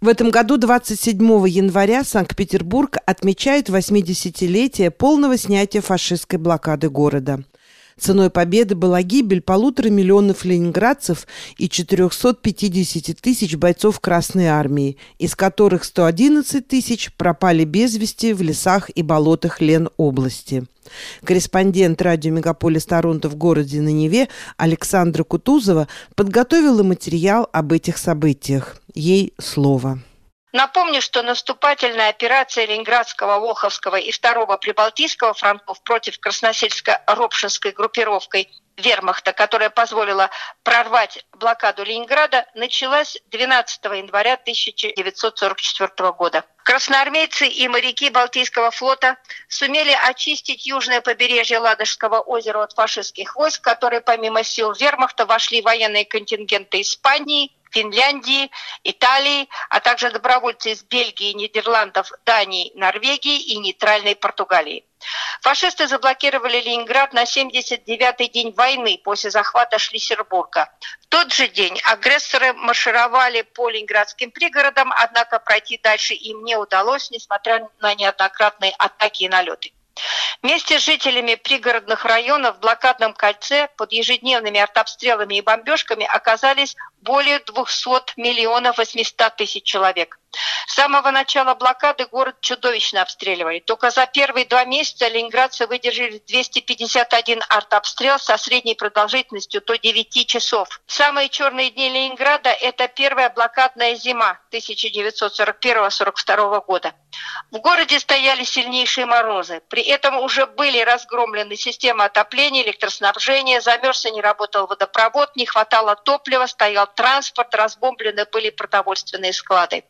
В этом году 27 января Санкт-Петербург отмечает 80-летие полного снятия фашистской блокады города. Ценой победы была гибель полутора миллионов ленинградцев и 450 тысяч бойцов Красной Армии, из которых 111 тысяч пропали без вести в лесах и болотах Ленобласти. Корреспондент радио «Мегаполис Торонто» в городе на Неве Александра Кутузова подготовила материал об этих событиях. Ей слово. Напомню, что наступательная операция Ленинградского, Волховского и Второго Прибалтийского фронтов против красносельско-ропшинской группировкой вермахта, которая позволила прорвать блокаду Ленинграда, началась 12 января 1944 года. Красноармейцы и моряки Балтийского флота сумели очистить южное побережье Ладожского озера от фашистских войск, которые помимо сил вермахта вошли военные контингенты Испании, Финляндии, Италии, а также добровольцы из Бельгии, Нидерландов, Дании, Норвегии и нейтральной Португалии. Фашисты заблокировали Ленинград на 79-й день войны после захвата Шлиссербурга. В тот же день агрессоры маршировали по ленинградским пригородам, однако пройти дальше им не удалось, несмотря на неоднократные атаки и налеты. Вместе с жителями пригородных районов в блокадном кольце под ежедневными артобстрелами и бомбежками оказались более 200 миллионов 800 тысяч человек. С самого начала блокады город чудовищно обстреливали. Только за первые два месяца ленинградцы выдержали 251 артобстрел со средней продолжительностью до 9 часов. Самые черные дни Ленинграда – это первая блокадная зима 1941-1942 года. В городе стояли сильнейшие морозы. При этом уже были разгромлены системы отопления, электроснабжения, замерз и не работал водопровод, не хватало топлива, стоял транспорт, разбомблены были продовольственные склады.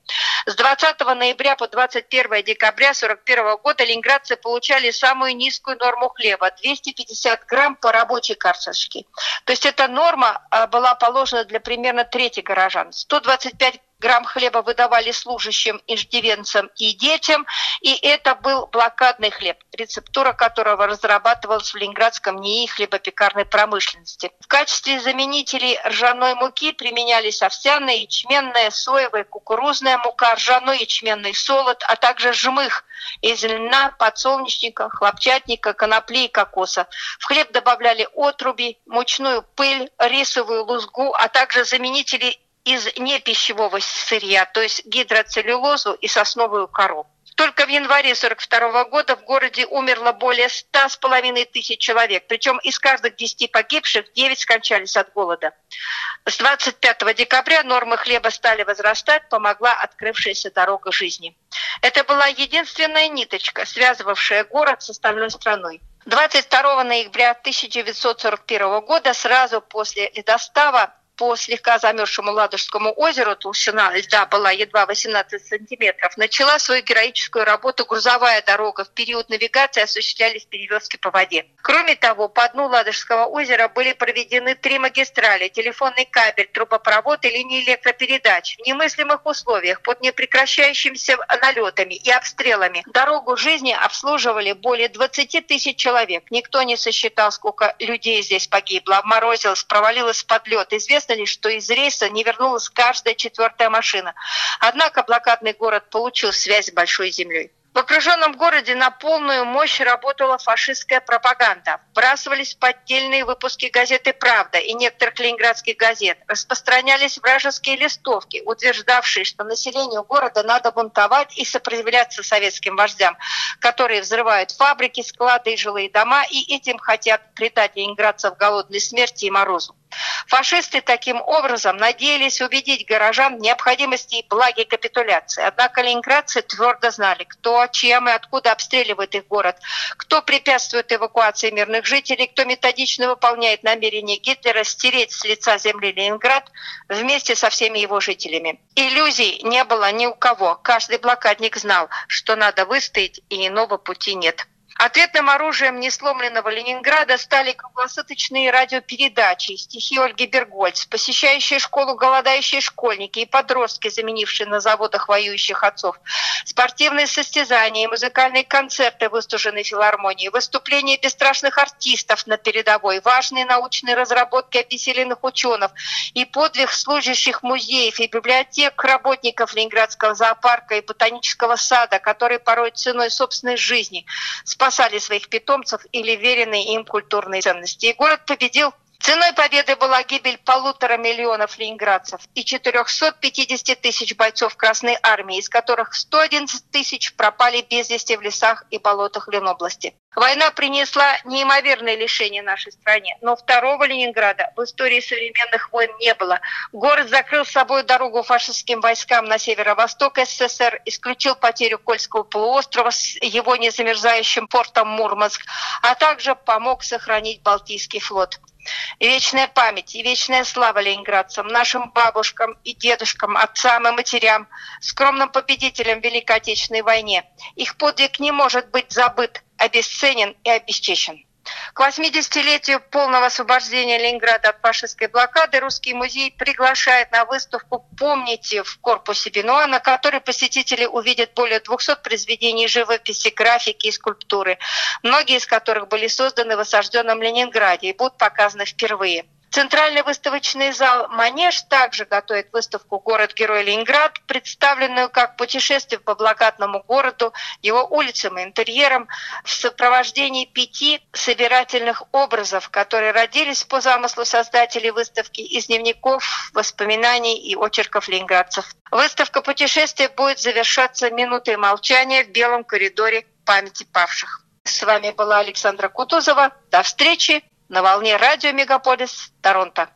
С 20 ноября по 21 декабря 1941 года ленинградцы получали самую низкую норму хлеба – 250 грамм по рабочей карточке. То есть эта норма а, была положена для примерно трети горожан. 125 грамм хлеба выдавали служащим, иждивенцам и детям, и это был блокадный хлеб, рецептура которого разрабатывалась в Ленинградском НИИ хлебопекарной промышленности. В качестве заменителей ржаной муки применялись овсяная, ячменная, соевая, кукурузная мука, ржаной ячменный солод, а также жмых из льна, подсолнечника, хлопчатника, конопли и кокоса. В хлеб добавляли отруби, мучную пыль, рисовую лузгу, а также заменители из непищевого сырья, то есть гидроцеллюлозу и сосновую кору. Только в январе 1942 года в городе умерло более ста с половиной тысяч человек. Причем из каждых 10 погибших 9 скончались от голода. С 25 декабря нормы хлеба стали возрастать, помогла открывшаяся дорога жизни. Это была единственная ниточка, связывавшая город с остальной страной. 22 ноября 1941 года, сразу после ледостава, по слегка замерзшему Ладожскому озеру, толщина льда была едва 18 сантиметров, начала свою героическую работу грузовая дорога. В период навигации осуществлялись перевозки по воде. Кроме того, по дну Ладожского озера были проведены три магистрали, телефонный кабель, трубопровод и линии электропередач. В немыслимых условиях, под непрекращающимися налетами и обстрелами, дорогу жизни обслуживали более 20 тысяч человек. Никто не сосчитал, сколько людей здесь погибло, обморозилось, провалилось под лед. Известно Известно что из рейса не вернулась каждая четвертая машина. Однако блокадный город получил связь с Большой землей. В окруженном городе на полную мощь работала фашистская пропаганда. Вбрасывались поддельные выпуски газеты «Правда» и некоторых ленинградских газет. Распространялись вражеские листовки, утверждавшие, что населению города надо бунтовать и сопротивляться советским вождям, которые взрывают фабрики, склады и жилые дома, и этим хотят предать ленинградцев голодной смерти и морозу. Фашисты таким образом надеялись убедить горожан в необходимости и благе капитуляции. Однако ленинградцы твердо знали, кто, чем и откуда обстреливает их город, кто препятствует эвакуации мирных жителей, кто методично выполняет намерение Гитлера стереть с лица земли Ленинград вместе со всеми его жителями. Иллюзий не было ни у кого. Каждый блокадник знал, что надо выстоять, и иного пути нет. Ответным оружием несломленного Ленинграда стали круглосуточные радиопередачи, стихи Ольги Бергольц, посещающие школу голодающие школьники и подростки, заменившие на заводах воюющих отцов, спортивные состязания и музыкальные концерты выстуженной филармонии, выступления бесстрашных артистов на передовой, важные научные разработки обессиленных ученых и подвиг служащих музеев и библиотек работников Ленинградского зоопарка и ботанического сада, которые порой ценой собственной жизни спасали спасали своих питомцев или веренные им культурные ценности. И город победил Ценой победы была гибель полутора миллионов ленинградцев и 450 тысяч бойцов Красной Армии, из которых 111 тысяч пропали без вести в лесах и болотах Ленобласти. Война принесла неимоверное лишение нашей стране, но второго Ленинграда в истории современных войн не было. Город закрыл с собой дорогу фашистским войскам на северо-восток СССР, исключил потерю Кольского полуострова с его незамерзающим портом Мурманск, а также помог сохранить Балтийский флот. И вечная память, и вечная слава ленинградцам, нашим бабушкам и дедушкам, отцам и матерям, скромным победителям в Великой Отечественной войне. Их подвиг не может быть забыт, обесценен и обесчещен. К 80-летию полного освобождения Ленинграда от фашистской блокады Русский музей приглашает на выставку «Помните» в корпусе Бенуа, на которой посетители увидят более 200 произведений живописи, графики и скульптуры, многие из которых были созданы в осажденном Ленинграде и будут показаны впервые. Центральный выставочный зал «Манеж» также готовит выставку «Город-герой Ленинград», представленную как путешествие по блокадному городу, его улицам и интерьерам в сопровождении пяти собирательных образов, которые родились по замыслу создателей выставки из дневников, воспоминаний и очерков ленинградцев. Выставка путешествия будет завершаться минутой молчания в белом коридоре памяти павших. С вами была Александра Кутузова. До встречи на волне радио Мегаполис Торонто.